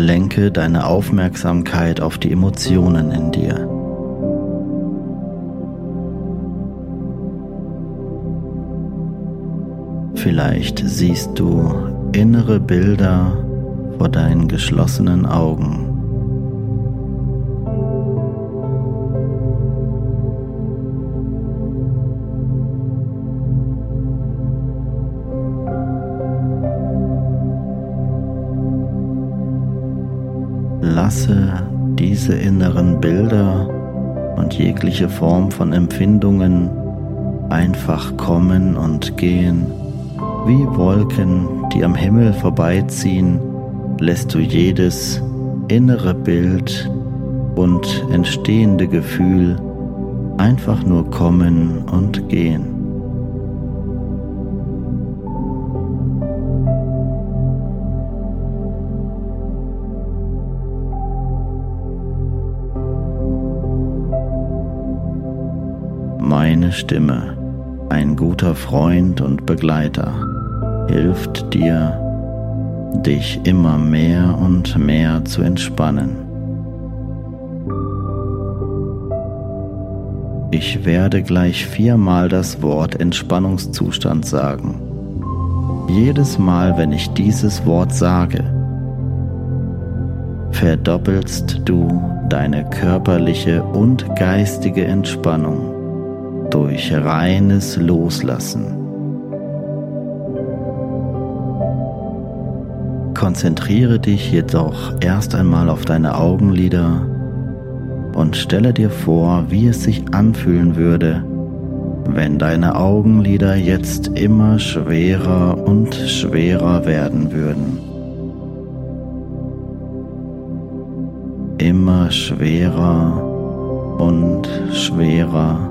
Lenke deine Aufmerksamkeit auf die Emotionen in dir. Vielleicht siehst du innere Bilder vor deinen geschlossenen Augen. Lasse diese inneren Bilder und jegliche Form von Empfindungen einfach kommen und gehen. Wie Wolken, die am Himmel vorbeiziehen, lässt du jedes innere Bild und entstehende Gefühl einfach nur kommen und gehen. Meine Stimme, ein guter Freund und Begleiter, hilft dir, dich immer mehr und mehr zu entspannen. Ich werde gleich viermal das Wort Entspannungszustand sagen. Jedes Mal, wenn ich dieses Wort sage, verdoppelst du deine körperliche und geistige Entspannung durch reines Loslassen. Konzentriere dich jedoch erst einmal auf deine Augenlider und stelle dir vor, wie es sich anfühlen würde, wenn deine Augenlider jetzt immer schwerer und schwerer werden würden. Immer schwerer und schwerer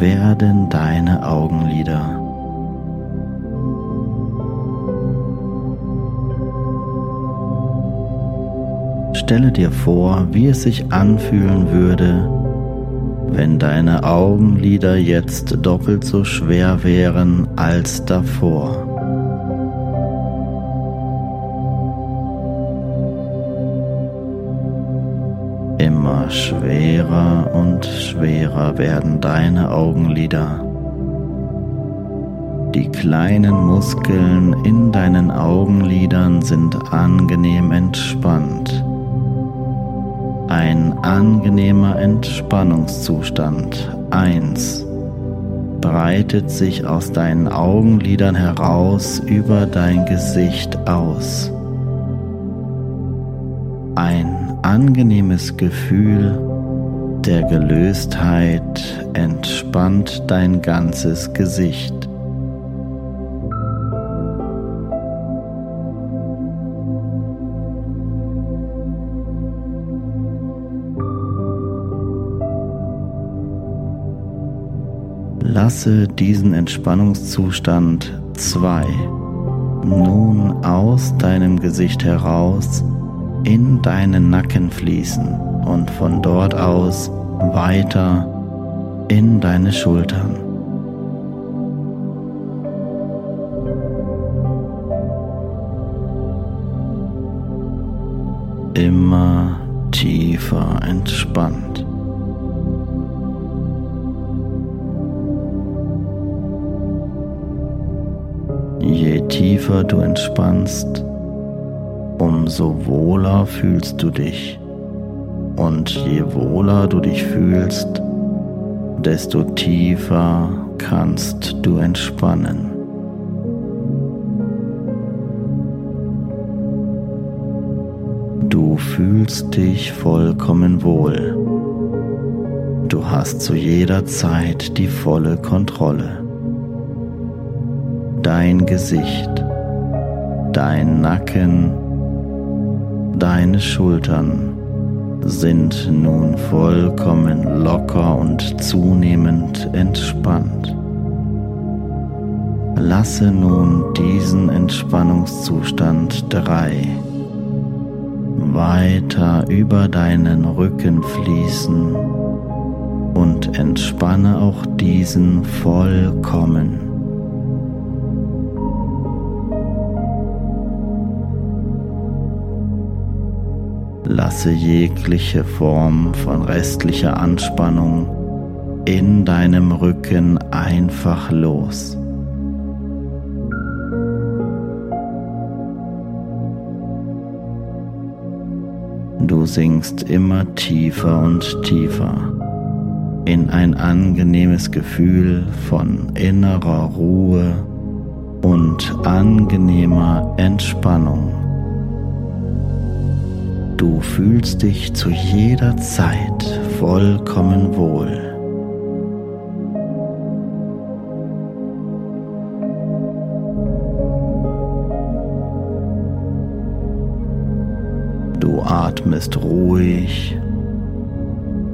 werden deine Augenlider. Stelle dir vor, wie es sich anfühlen würde, wenn deine Augenlider jetzt doppelt so schwer wären als davor. Immer schwerer und schwerer werden deine Augenlider. Die kleinen Muskeln in deinen Augenlidern sind angenehm entspannt. Ein angenehmer Entspannungszustand 1 breitet sich aus deinen Augenlidern heraus über dein Gesicht aus. Ein angenehmes Gefühl der Gelöstheit entspannt dein ganzes Gesicht. Lasse diesen Entspannungszustand 2 nun aus deinem Gesicht heraus in deinen Nacken fließen und von dort aus weiter in deine Schultern. Immer tiefer entspannt. Je tiefer du entspannst, umso wohler fühlst du dich. Und je wohler du dich fühlst, desto tiefer kannst du entspannen. Du fühlst dich vollkommen wohl. Du hast zu jeder Zeit die volle Kontrolle. Dein Gesicht, dein Nacken, Deine Schultern sind nun vollkommen locker und zunehmend entspannt. Lasse nun diesen Entspannungszustand 3 weiter über deinen Rücken fließen und entspanne auch diesen vollkommen. Lasse jegliche Form von restlicher Anspannung in deinem Rücken einfach los. Du sinkst immer tiefer und tiefer in ein angenehmes Gefühl von innerer Ruhe und angenehmer Entspannung. Du fühlst dich zu jeder Zeit vollkommen wohl. Du atmest ruhig,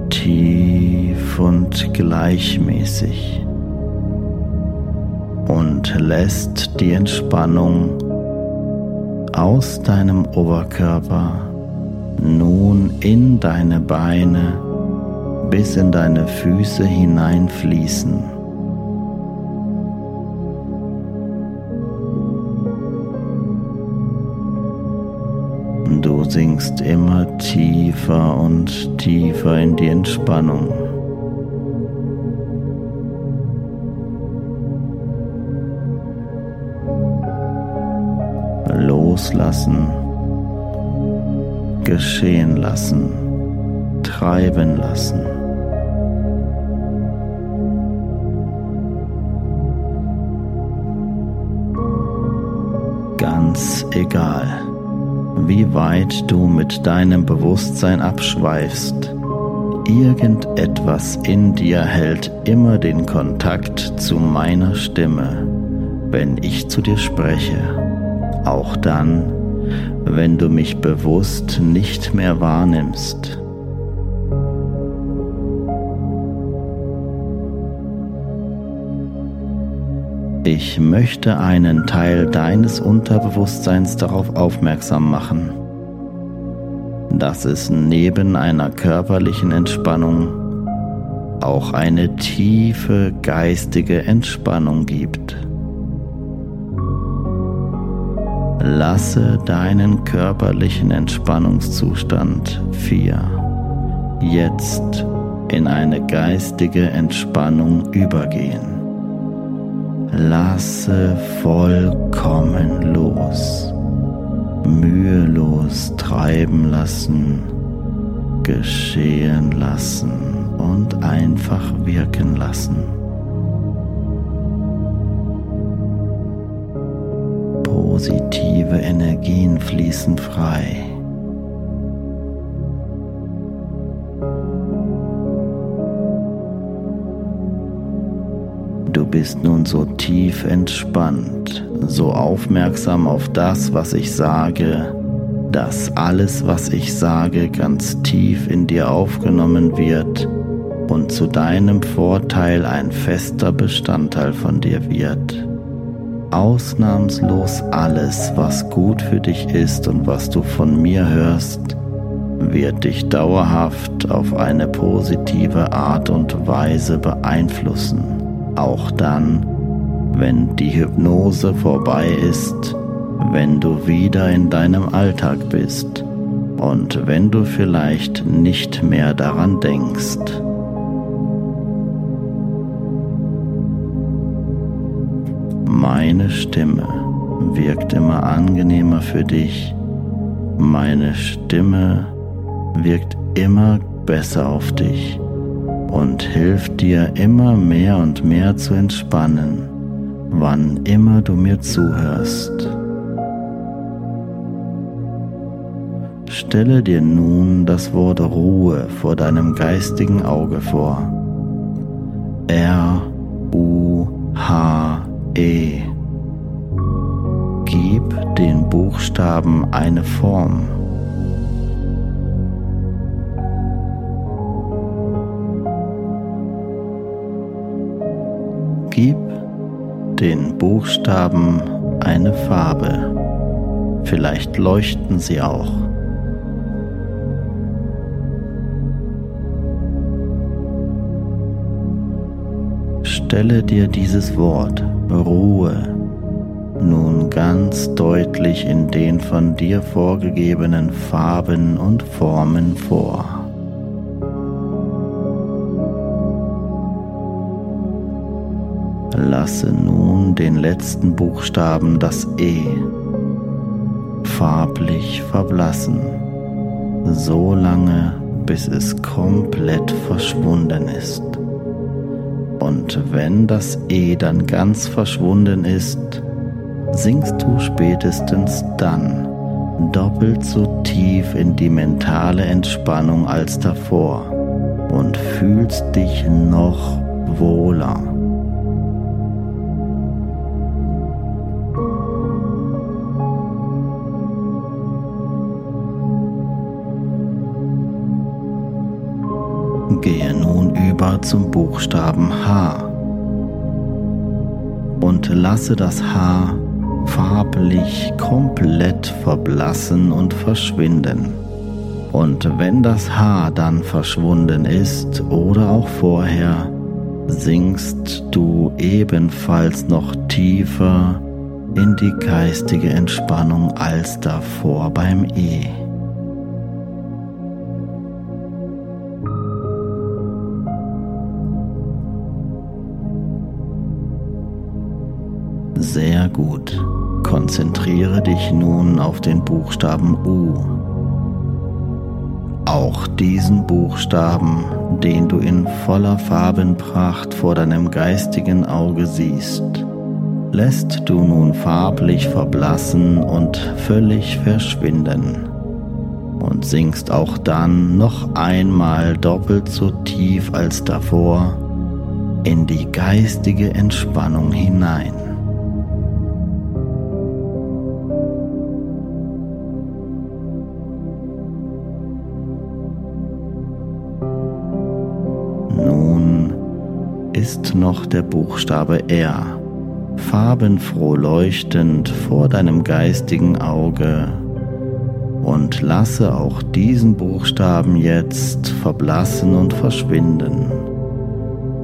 tief und gleichmäßig und lässt die Entspannung aus deinem Oberkörper nun in deine Beine bis in deine Füße hineinfließen. Du sinkst immer tiefer und tiefer in die Entspannung. Loslassen geschehen lassen, treiben lassen. Ganz egal, wie weit du mit deinem Bewusstsein abschweifst, irgendetwas in dir hält immer den Kontakt zu meiner Stimme, wenn ich zu dir spreche, auch dann, wenn du mich bewusst nicht mehr wahrnimmst. Ich möchte einen Teil deines Unterbewusstseins darauf aufmerksam machen, dass es neben einer körperlichen Entspannung auch eine tiefe geistige Entspannung gibt. Lasse deinen körperlichen Entspannungszustand 4 jetzt in eine geistige Entspannung übergehen. Lasse vollkommen los, mühelos treiben lassen, geschehen lassen und einfach wirken lassen. Positive Energien fließen frei. Du bist nun so tief entspannt, so aufmerksam auf das, was ich sage, dass alles, was ich sage, ganz tief in dir aufgenommen wird und zu deinem Vorteil ein fester Bestandteil von dir wird. Ausnahmslos alles, was gut für dich ist und was du von mir hörst, wird dich dauerhaft auf eine positive Art und Weise beeinflussen auch dann, wenn die Hypnose vorbei ist, wenn du wieder in deinem Alltag bist und wenn du vielleicht nicht mehr daran denkst. Meine Stimme wirkt immer angenehmer für dich. Meine Stimme wirkt immer besser auf dich und hilft dir immer mehr und mehr zu entspannen, wann immer du mir zuhörst. Stelle dir nun das Wort Ruhe vor deinem geistigen Auge vor. R U H E. Buchstaben eine Form. Gib den Buchstaben eine Farbe. Vielleicht leuchten sie auch. Stelle dir dieses Wort Ruhe nun ganz deutlich in den von dir vorgegebenen Farben und Formen vor. Lasse nun den letzten Buchstaben, das E, farblich verblassen, so lange, bis es komplett verschwunden ist. Und wenn das E dann ganz verschwunden ist, sinkst du spätestens dann doppelt so tief in die mentale Entspannung als davor und fühlst dich noch wohler. Gehe nun über zum Buchstaben H und lasse das H farblich komplett verblassen und verschwinden. Und wenn das H dann verschwunden ist oder auch vorher, sinkst du ebenfalls noch tiefer in die geistige Entspannung als davor beim E. Sehr gut. Konzentriere dich nun auf den Buchstaben U. Auch diesen Buchstaben, den du in voller Farbenpracht vor deinem geistigen Auge siehst, lässt du nun farblich verblassen und völlig verschwinden und sinkst auch dann noch einmal doppelt so tief als davor in die geistige Entspannung hinein. Ist noch der Buchstabe R, farbenfroh leuchtend vor deinem geistigen Auge. Und lasse auch diesen Buchstaben jetzt verblassen und verschwinden.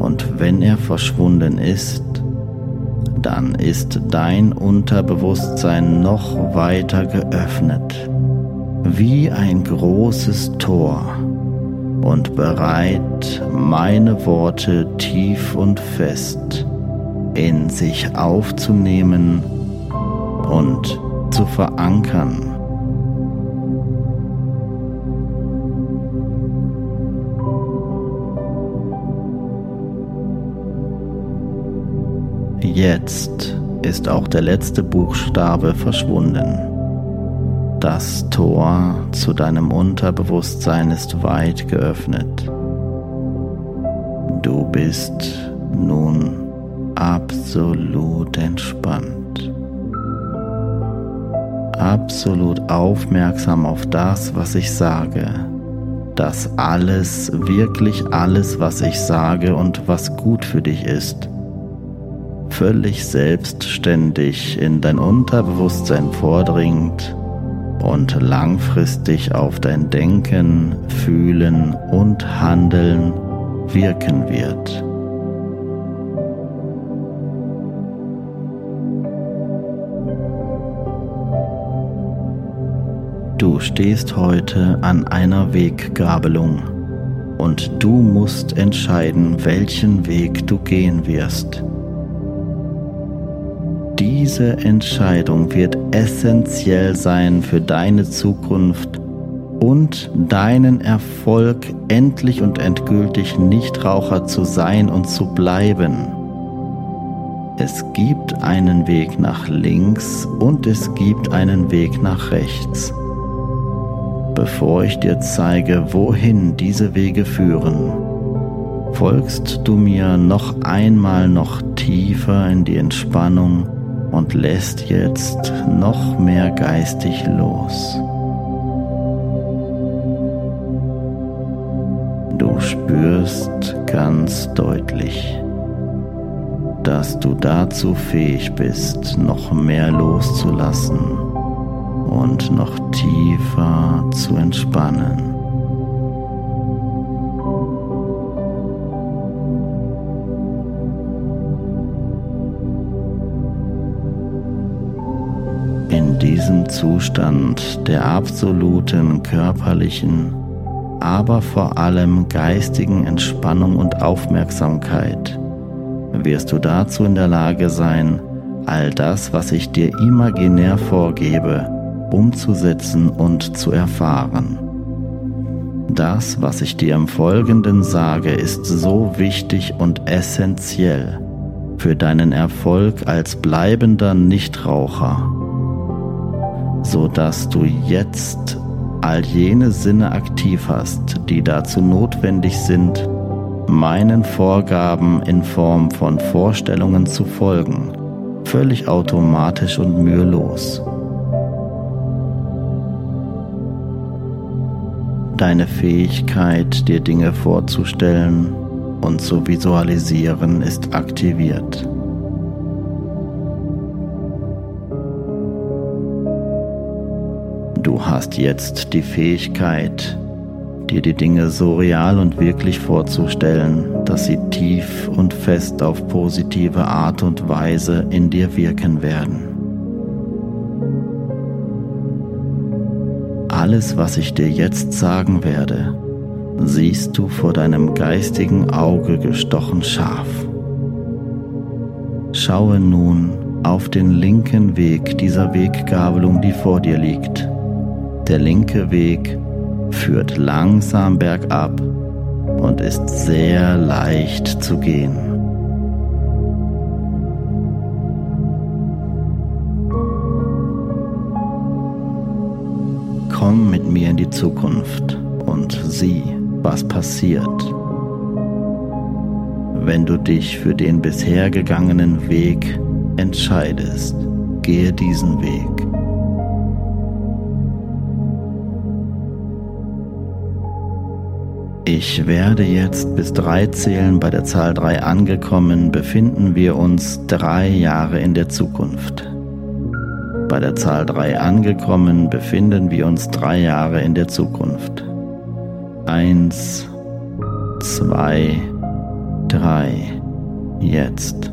Und wenn er verschwunden ist, dann ist dein Unterbewusstsein noch weiter geöffnet, wie ein großes Tor und bereit, meine Worte tief und fest in sich aufzunehmen und zu verankern. Jetzt ist auch der letzte Buchstabe verschwunden. Das Tor zu deinem Unterbewusstsein ist weit geöffnet. Du bist nun absolut entspannt. Absolut aufmerksam auf das, was ich sage. Dass alles, wirklich alles, was ich sage und was gut für dich ist, völlig selbstständig in dein Unterbewusstsein vordringt und langfristig auf dein Denken, Fühlen und Handeln wirken wird. Du stehst heute an einer Weggabelung und du musst entscheiden, welchen Weg du gehen wirst. Diese Entscheidung wird essentiell sein für deine Zukunft und deinen Erfolg, endlich und endgültig Nichtraucher zu sein und zu bleiben. Es gibt einen Weg nach links und es gibt einen Weg nach rechts. Bevor ich dir zeige, wohin diese Wege führen, folgst du mir noch einmal noch tiefer in die Entspannung und lässt jetzt noch mehr geistig los. Du spürst ganz deutlich, dass du dazu fähig bist, noch mehr loszulassen und noch tiefer zu entspannen. Diesem Zustand der absoluten körperlichen, aber vor allem geistigen Entspannung und Aufmerksamkeit wirst du dazu in der Lage sein, all das, was ich dir imaginär vorgebe, umzusetzen und zu erfahren. Das, was ich dir im Folgenden sage, ist so wichtig und essentiell für deinen Erfolg als bleibender Nichtraucher so dass du jetzt all jene Sinne aktiv hast, die dazu notwendig sind, meinen Vorgaben in Form von Vorstellungen zu folgen, völlig automatisch und mühelos. Deine Fähigkeit, dir Dinge vorzustellen und zu visualisieren, ist aktiviert. Du hast jetzt die Fähigkeit, dir die Dinge so real und wirklich vorzustellen, dass sie tief und fest auf positive Art und Weise in dir wirken werden. Alles, was ich dir jetzt sagen werde, siehst du vor deinem geistigen Auge gestochen scharf. Schaue nun auf den linken Weg dieser Weggabelung, die vor dir liegt der linke Weg führt langsam bergab und ist sehr leicht zu gehen. Komm mit mir in die Zukunft und sieh, was passiert, wenn du dich für den bisher gegangenen Weg entscheidest. Gehe diesen Weg. Ich werde jetzt bis drei zählen. Bei der Zahl drei angekommen befinden wir uns drei Jahre in der Zukunft. Bei der Zahl drei angekommen befinden wir uns drei Jahre in der Zukunft. Eins, zwei, drei, jetzt.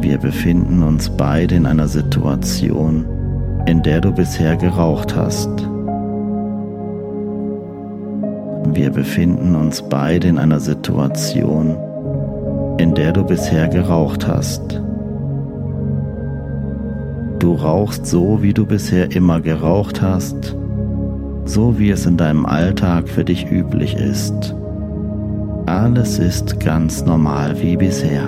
Wir befinden uns beide in einer Situation, in der du bisher geraucht hast. Wir befinden uns beide in einer Situation, in der du bisher geraucht hast. Du rauchst so, wie du bisher immer geraucht hast, so wie es in deinem Alltag für dich üblich ist. Alles ist ganz normal wie bisher.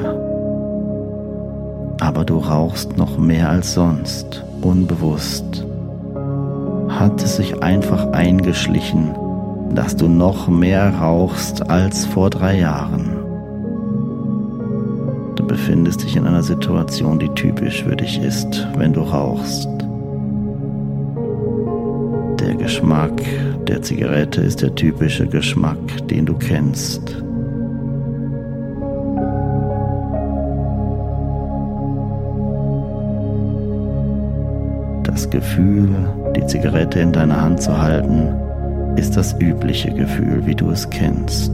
Aber du rauchst noch mehr als sonst, unbewusst. Hat es sich einfach eingeschlichen, dass du noch mehr rauchst als vor drei Jahren. Du befindest dich in einer Situation, die typisch für dich ist, wenn du rauchst. Der Geschmack der Zigarette ist der typische Geschmack, den du kennst. Das Gefühl, die Zigarette in deiner Hand zu halten, ist das übliche Gefühl, wie du es kennst.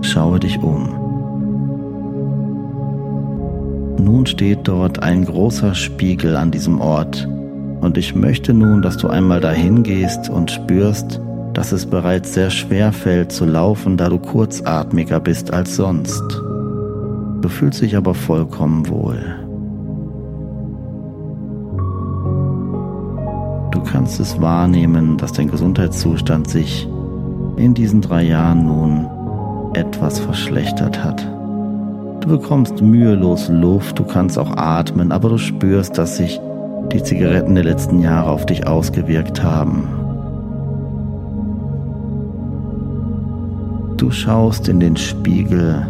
Schaue dich um. Nun steht dort ein großer Spiegel an diesem Ort und ich möchte nun, dass du einmal dahin gehst und spürst, dass es bereits sehr schwer fällt zu laufen, da du kurzatmiger bist als sonst. Du fühlst dich aber vollkommen wohl. Du kannst es wahrnehmen, dass dein Gesundheitszustand sich in diesen drei Jahren nun etwas verschlechtert hat. Du bekommst mühelos Luft, du kannst auch atmen, aber du spürst, dass sich die Zigaretten der letzten Jahre auf dich ausgewirkt haben. Du schaust in den Spiegel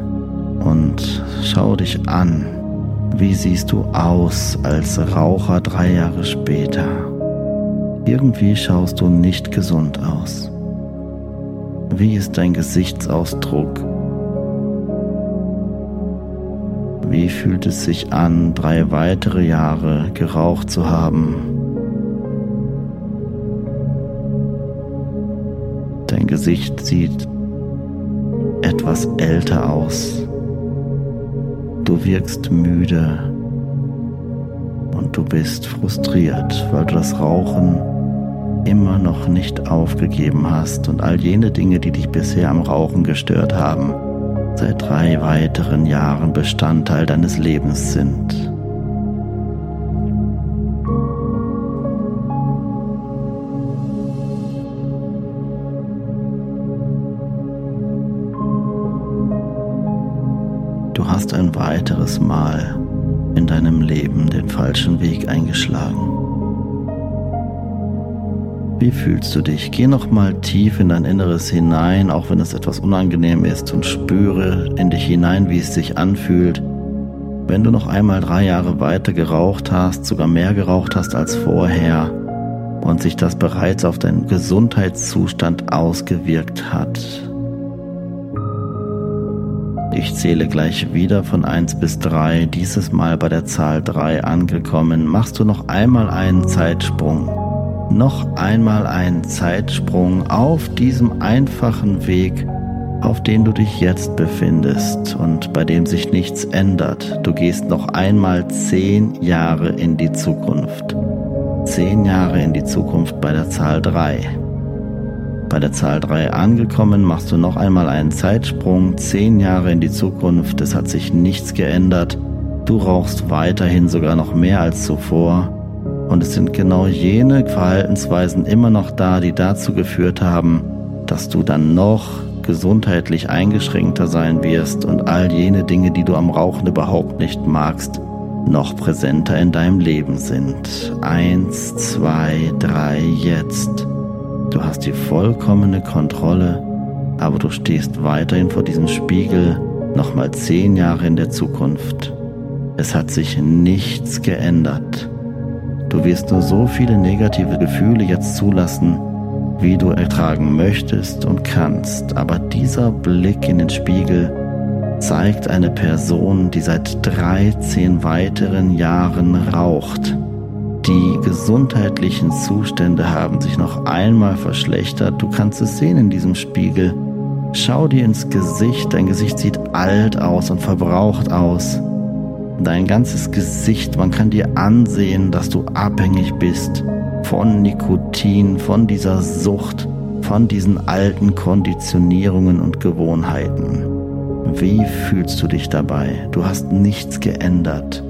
und schau dich an. Wie siehst du aus als Raucher drei Jahre später? Irgendwie schaust du nicht gesund aus. Wie ist dein Gesichtsausdruck? Wie fühlt es sich an, drei weitere Jahre geraucht zu haben? Dein Gesicht sieht etwas älter aus. Du wirkst müde und du bist frustriert, weil du das Rauchen immer noch nicht aufgegeben hast und all jene Dinge, die dich bisher am Rauchen gestört haben, seit drei weiteren Jahren Bestandteil deines Lebens sind. Falschen Weg eingeschlagen. Wie fühlst du dich? Geh noch mal tief in dein Inneres hinein, auch wenn es etwas unangenehm ist, und spüre in dich hinein, wie es sich anfühlt, wenn du noch einmal drei Jahre weiter geraucht hast, sogar mehr geraucht hast als vorher und sich das bereits auf deinen Gesundheitszustand ausgewirkt hat. Ich zähle gleich wieder von 1 bis 3, dieses Mal bei der Zahl 3 angekommen. Machst du noch einmal einen Zeitsprung. Noch einmal einen Zeitsprung auf diesem einfachen Weg, auf dem du dich jetzt befindest und bei dem sich nichts ändert. Du gehst noch einmal 10 Jahre in die Zukunft. 10 Jahre in die Zukunft bei der Zahl 3. Bei der Zahl 3 angekommen, machst du noch einmal einen Zeitsprung, 10 Jahre in die Zukunft, es hat sich nichts geändert, du rauchst weiterhin sogar noch mehr als zuvor und es sind genau jene Verhaltensweisen immer noch da, die dazu geführt haben, dass du dann noch gesundheitlich eingeschränkter sein wirst und all jene Dinge, die du am Rauchen überhaupt nicht magst, noch präsenter in deinem Leben sind. Eins, zwei, drei, jetzt. Du hast die vollkommene Kontrolle, aber du stehst weiterhin vor diesem Spiegel nochmal zehn Jahre in der Zukunft. Es hat sich nichts geändert. Du wirst nur so viele negative Gefühle jetzt zulassen, wie du ertragen möchtest und kannst. Aber dieser Blick in den Spiegel zeigt eine Person, die seit 13 weiteren Jahren raucht. Die gesundheitlichen Zustände haben sich noch einmal verschlechtert. Du kannst es sehen in diesem Spiegel. Schau dir ins Gesicht. Dein Gesicht sieht alt aus und verbraucht aus. Dein ganzes Gesicht, man kann dir ansehen, dass du abhängig bist von Nikotin, von dieser Sucht, von diesen alten Konditionierungen und Gewohnheiten. Wie fühlst du dich dabei? Du hast nichts geändert.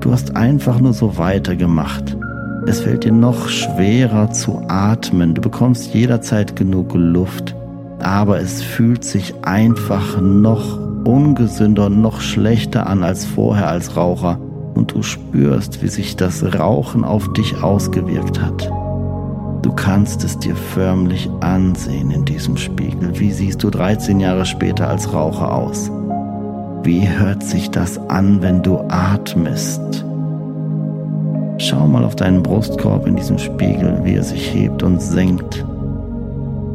Du hast einfach nur so weitergemacht. Es fällt dir noch schwerer zu atmen. Du bekommst jederzeit genug Luft. Aber es fühlt sich einfach noch ungesünder noch schlechter an als vorher als Raucher. Und du spürst, wie sich das Rauchen auf dich ausgewirkt hat. Du kannst es dir förmlich ansehen in diesem Spiegel. Wie siehst du 13 Jahre später als Raucher aus? Wie hört sich das an, wenn du atmest? Schau mal auf deinen Brustkorb in diesem Spiegel, wie er sich hebt und senkt.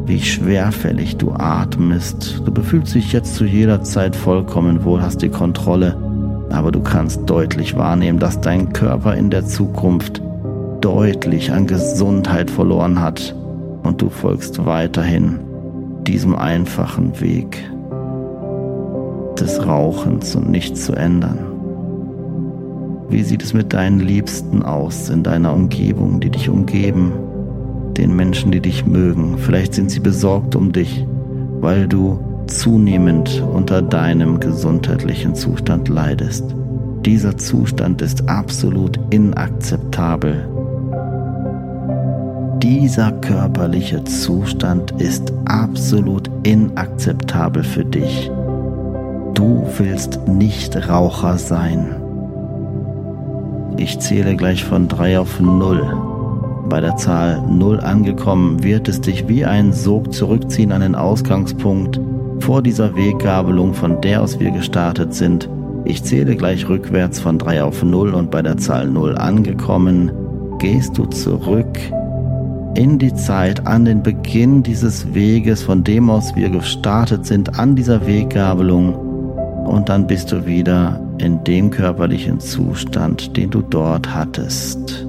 Wie schwerfällig du atmest. Du befühlst dich jetzt zu jeder Zeit vollkommen wohl, hast die Kontrolle, aber du kannst deutlich wahrnehmen, dass dein Körper in der Zukunft deutlich an Gesundheit verloren hat und du folgst weiterhin diesem einfachen Weg des Rauchens und nichts zu ändern. Wie sieht es mit deinen Liebsten aus in deiner Umgebung, die dich umgeben, den Menschen, die dich mögen? Vielleicht sind sie besorgt um dich, weil du zunehmend unter deinem gesundheitlichen Zustand leidest. Dieser Zustand ist absolut inakzeptabel dieser körperliche Zustand ist absolut inakzeptabel für dich. Du willst nicht Raucher sein. Ich zähle gleich von 3 auf 0. Bei der Zahl 0 angekommen wird es dich wie ein Sog zurückziehen an den Ausgangspunkt vor dieser Weggabelung, von der aus wir gestartet sind. Ich zähle gleich rückwärts von 3 auf 0 und bei der Zahl 0 angekommen, gehst du zurück in die Zeit, an den Beginn dieses Weges, von dem aus wir gestartet sind, an dieser Weggabelung. Und dann bist du wieder in dem körperlichen Zustand, den du dort hattest.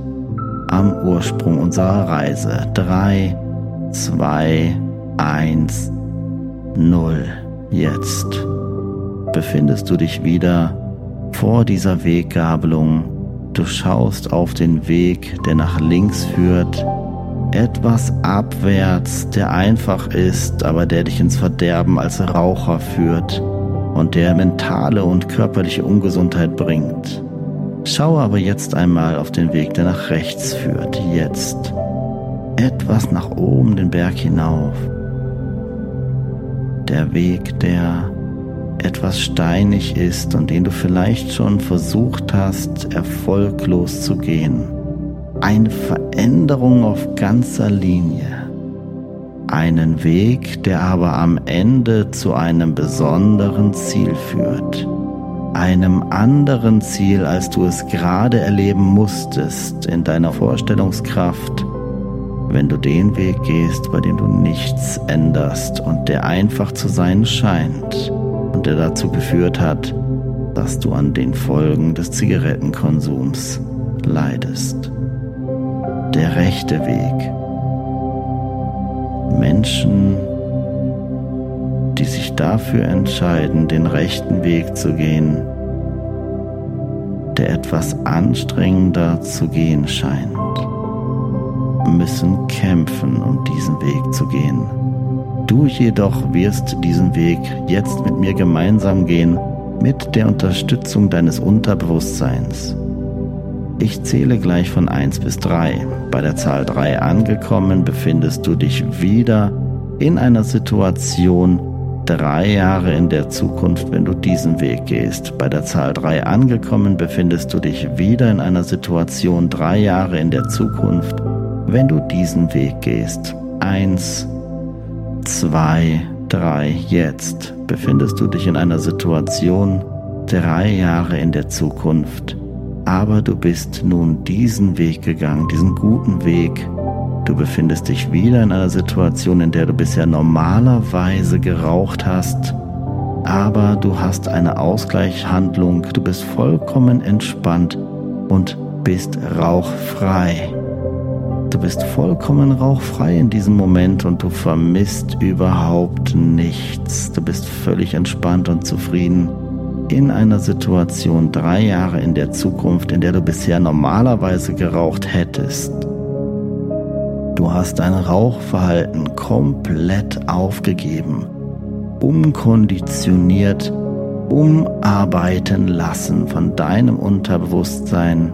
Am Ursprung unserer Reise. 3, 2, 1, 0. Jetzt befindest du dich wieder vor dieser Weggabelung. Du schaust auf den Weg, der nach links führt etwas abwärts, der einfach ist, aber der dich ins Verderben als Raucher führt und der mentale und körperliche Ungesundheit bringt. Schau aber jetzt einmal auf den Weg, der nach rechts führt, jetzt. Etwas nach oben den Berg hinauf. Der Weg, der etwas steinig ist und den du vielleicht schon versucht hast, erfolglos zu gehen eine Veränderung auf ganzer Linie. Einen Weg, der aber am Ende zu einem besonderen Ziel führt. Einem anderen Ziel, als du es gerade erleben musstest in deiner Vorstellungskraft, wenn du den Weg gehst, bei dem du nichts änderst und der einfach zu sein scheint und der dazu geführt hat, dass du an den Folgen des Zigarettenkonsums leidest der rechte Weg. Menschen, die sich dafür entscheiden, den rechten Weg zu gehen, der etwas anstrengender zu gehen scheint, müssen kämpfen, um diesen Weg zu gehen. Du jedoch wirst diesen Weg jetzt mit mir gemeinsam gehen, mit der Unterstützung deines Unterbewusstseins. Ich zähle gleich von 1 bis 3. Bei der Zahl 3 angekommen befindest du dich wieder in einer Situation drei Jahre in der Zukunft, wenn du diesen Weg gehst. Bei der Zahl 3 angekommen befindest du dich wieder in einer Situation drei Jahre in der Zukunft, wenn du diesen Weg gehst. 1, 2, 3. Jetzt befindest du dich in einer Situation drei Jahre in der Zukunft aber du bist nun diesen Weg gegangen, diesen guten Weg. Du befindest dich wieder in einer Situation, in der du bisher normalerweise geraucht hast, aber du hast eine Ausgleichshandlung, du bist vollkommen entspannt und bist rauchfrei. Du bist vollkommen rauchfrei in diesem Moment und du vermisst überhaupt nichts. Du bist völlig entspannt und zufrieden in einer Situation drei Jahre in der Zukunft, in der du bisher normalerweise geraucht hättest. Du hast dein Rauchverhalten komplett aufgegeben, umkonditioniert, umarbeiten lassen von deinem Unterbewusstsein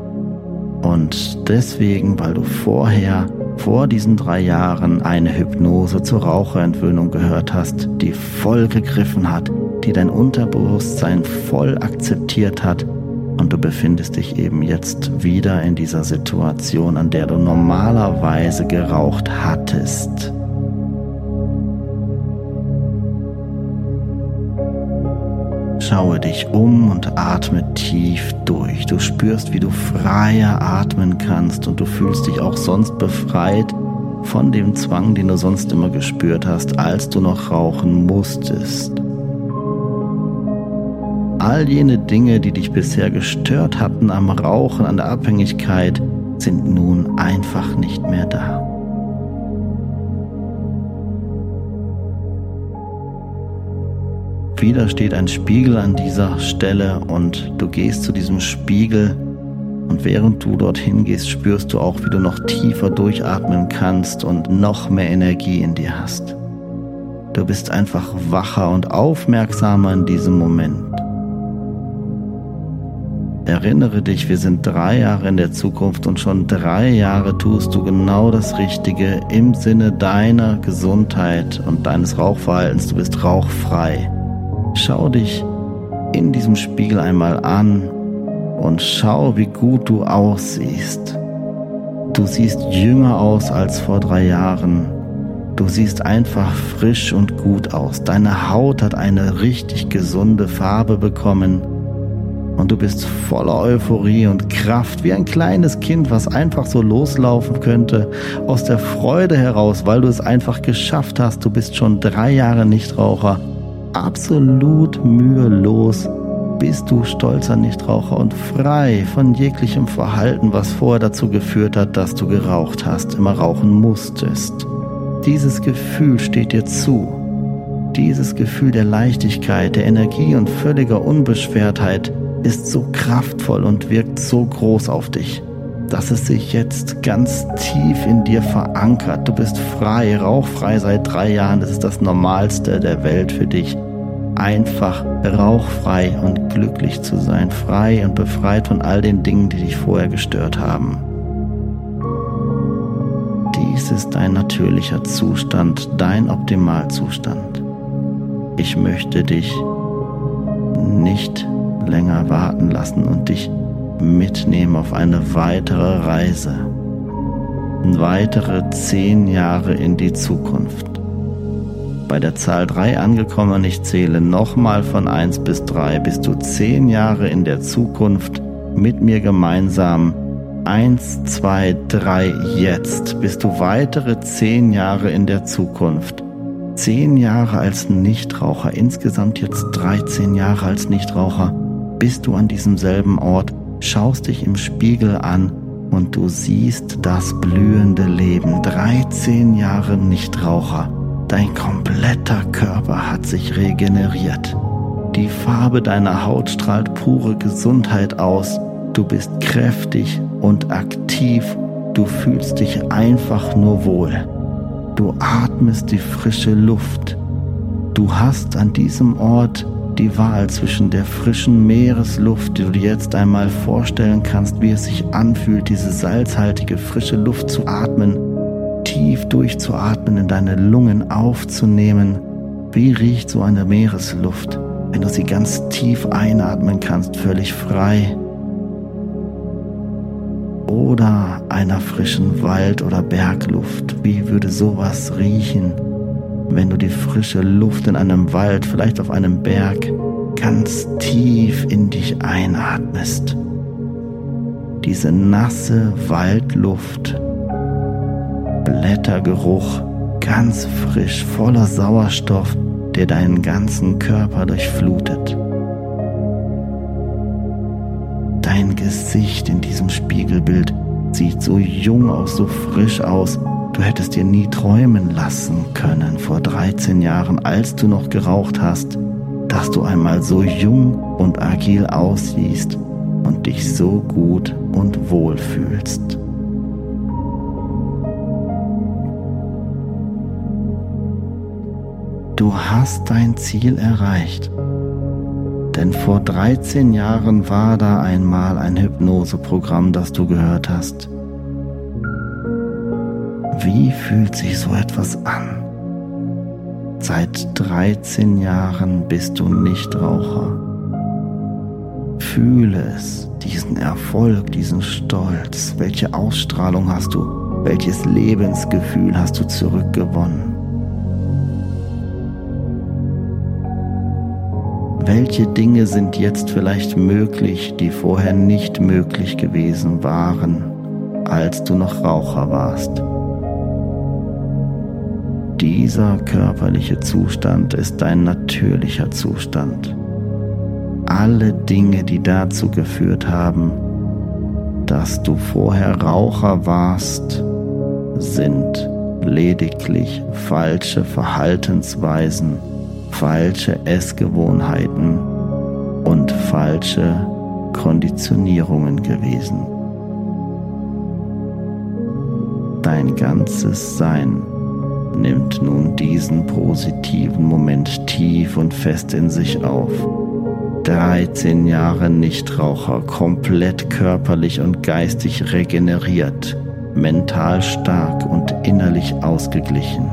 und deswegen, weil du vorher, vor diesen drei Jahren, eine Hypnose zur Raucherentwöhnung gehört hast, die voll gegriffen hat, die dein Unterbewusstsein voll akzeptiert hat und du befindest dich eben jetzt wieder in dieser Situation, an der du normalerweise geraucht hattest. Schaue dich um und atme tief durch. Du spürst, wie du freier atmen kannst und du fühlst dich auch sonst befreit von dem Zwang, den du sonst immer gespürt hast, als du noch rauchen musstest. All jene Dinge, die dich bisher gestört hatten am Rauchen, an der Abhängigkeit, sind nun einfach nicht mehr da. Wieder steht ein Spiegel an dieser Stelle und du gehst zu diesem Spiegel und während du dorthin gehst, spürst du auch, wie du noch tiefer durchatmen kannst und noch mehr Energie in dir hast. Du bist einfach wacher und aufmerksamer in diesem Moment. Erinnere dich, wir sind drei Jahre in der Zukunft und schon drei Jahre tust du genau das Richtige im Sinne deiner Gesundheit und deines Rauchverhaltens. Du bist rauchfrei. Schau dich in diesem Spiegel einmal an und schau, wie gut du aussiehst. Du siehst jünger aus als vor drei Jahren. Du siehst einfach frisch und gut aus. Deine Haut hat eine richtig gesunde Farbe bekommen und du bist voller Euphorie und Kraft, wie ein kleines Kind, was einfach so loslaufen könnte, aus der Freude heraus, weil du es einfach geschafft hast. Du bist schon drei Jahre Nichtraucher, absolut mühelos bist du stolzer Nichtraucher und frei von jeglichem Verhalten, was vorher dazu geführt hat, dass du geraucht hast, immer rauchen musstest. Dieses Gefühl steht dir zu. Dieses Gefühl der Leichtigkeit, der Energie und völliger Unbeschwertheit ist so kraftvoll und wirkt so groß auf dich, dass es sich jetzt ganz tief in dir verankert. Du bist frei, rauchfrei seit drei Jahren. Das ist das Normalste der Welt für dich. Einfach rauchfrei und glücklich zu sein, frei und befreit von all den Dingen, die dich vorher gestört haben. Dies ist dein natürlicher Zustand, dein Optimalzustand. Ich möchte dich nicht länger warten lassen und dich mitnehmen auf eine weitere Reise. Weitere zehn Jahre in die Zukunft. Bei der Zahl 3 angekommen ich zähle nochmal von 1 bis 3, bist du zehn Jahre in der Zukunft mit mir gemeinsam. 1, 2, 3, jetzt bist du weitere zehn Jahre in der Zukunft. Zehn Jahre als Nichtraucher, insgesamt jetzt 13 Jahre als Nichtraucher bist du an diesem selben Ort, schaust dich im Spiegel an und du siehst das blühende Leben. 13 Jahre Nichtraucher. Dein kompletter Körper hat sich regeneriert. Die Farbe deiner Haut strahlt pure Gesundheit aus. Du bist kräftig und aktiv. Du fühlst dich einfach nur wohl. Du atmest die frische Luft. Du hast an diesem Ort die Wahl zwischen der frischen Meeresluft, die du dir jetzt einmal vorstellen kannst, wie es sich anfühlt, diese salzhaltige frische Luft zu atmen, tief durchzuatmen, in deine Lungen aufzunehmen. Wie riecht so eine Meeresluft, wenn du sie ganz tief einatmen kannst, völlig frei? Oder einer frischen Wald- oder Bergluft, wie würde sowas riechen? Wenn du die frische Luft in einem Wald, vielleicht auf einem Berg, ganz tief in dich einatmest. Diese nasse Waldluft, Blättergeruch, ganz frisch, voller Sauerstoff, der deinen ganzen Körper durchflutet. Dein Gesicht in diesem Spiegelbild sieht so jung aus, so frisch aus, Du hättest dir nie träumen lassen können vor 13 Jahren, als du noch geraucht hast, dass du einmal so jung und agil aussiehst und dich so gut und wohl fühlst. Du hast dein Ziel erreicht. Denn vor 13 Jahren war da einmal ein Hypnoseprogramm, das du gehört hast. Wie fühlt sich so etwas an? Seit 13 Jahren bist du Nichtraucher. Fühle es, diesen Erfolg, diesen Stolz. Welche Ausstrahlung hast du? Welches Lebensgefühl hast du zurückgewonnen? Welche Dinge sind jetzt vielleicht möglich, die vorher nicht möglich gewesen waren, als du noch Raucher warst? Dieser körperliche Zustand ist dein natürlicher Zustand. Alle Dinge, die dazu geführt haben, dass du vorher Raucher warst, sind lediglich falsche Verhaltensweisen, falsche Essgewohnheiten und falsche Konditionierungen gewesen. Dein ganzes Sein nimmt nun diesen positiven Moment tief und fest in sich auf. 13 Jahre Nichtraucher, komplett körperlich und geistig regeneriert, mental stark und innerlich ausgeglichen.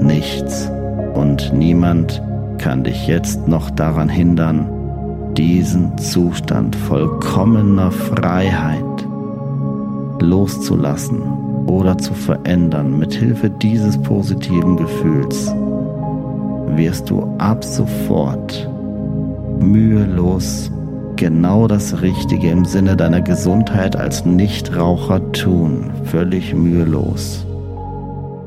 Nichts und niemand kann dich jetzt noch daran hindern, diesen Zustand vollkommener Freiheit loszulassen oder zu verändern. Mit Hilfe dieses positiven Gefühls, wirst du ab sofort mühelos genau das Richtige im Sinne deiner Gesundheit als Nichtraucher tun, völlig mühelos.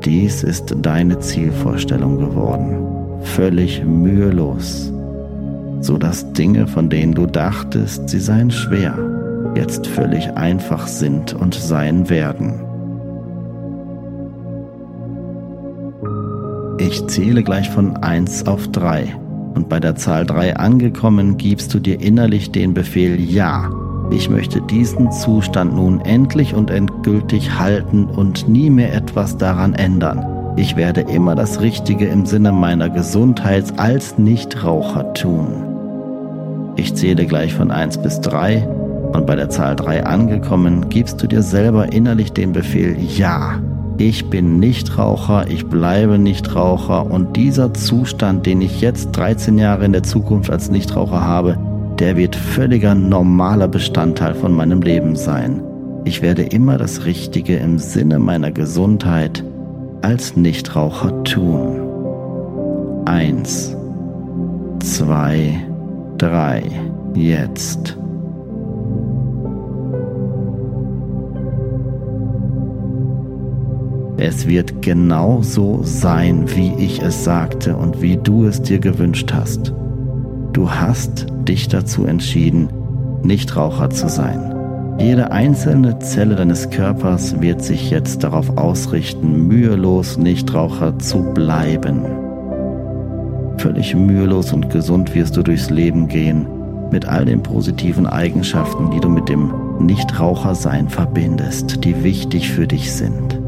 Dies ist deine Zielvorstellung geworden, völlig mühelos, so dass Dinge, von denen du dachtest, sie seien schwer, jetzt völlig einfach sind und sein werden. Ich zähle gleich von 1 auf 3 und bei der Zahl 3 angekommen gibst du dir innerlich den Befehl Ja. Ich möchte diesen Zustand nun endlich und endgültig halten und nie mehr etwas daran ändern. Ich werde immer das Richtige im Sinne meiner Gesundheit als Nichtraucher tun. Ich zähle gleich von 1 bis 3 und bei der Zahl 3 angekommen, gibst du dir selber innerlich den Befehl Ja. Ich bin Nichtraucher, ich bleibe Nichtraucher und dieser Zustand, den ich jetzt 13 Jahre in der Zukunft als Nichtraucher habe, der wird völliger normaler Bestandteil von meinem Leben sein. Ich werde immer das Richtige im Sinne meiner Gesundheit als Nichtraucher tun. Eins, zwei, drei, jetzt. Es wird genau so sein, wie ich es sagte und wie du es dir gewünscht hast. Du hast dich dazu entschieden, Nichtraucher zu sein. Jede einzelne Zelle deines Körpers wird sich jetzt darauf ausrichten, mühelos Nichtraucher zu bleiben. Völlig mühelos und gesund wirst du durchs Leben gehen, mit all den positiven Eigenschaften, die du mit dem Nichtrauchersein verbindest, die wichtig für dich sind.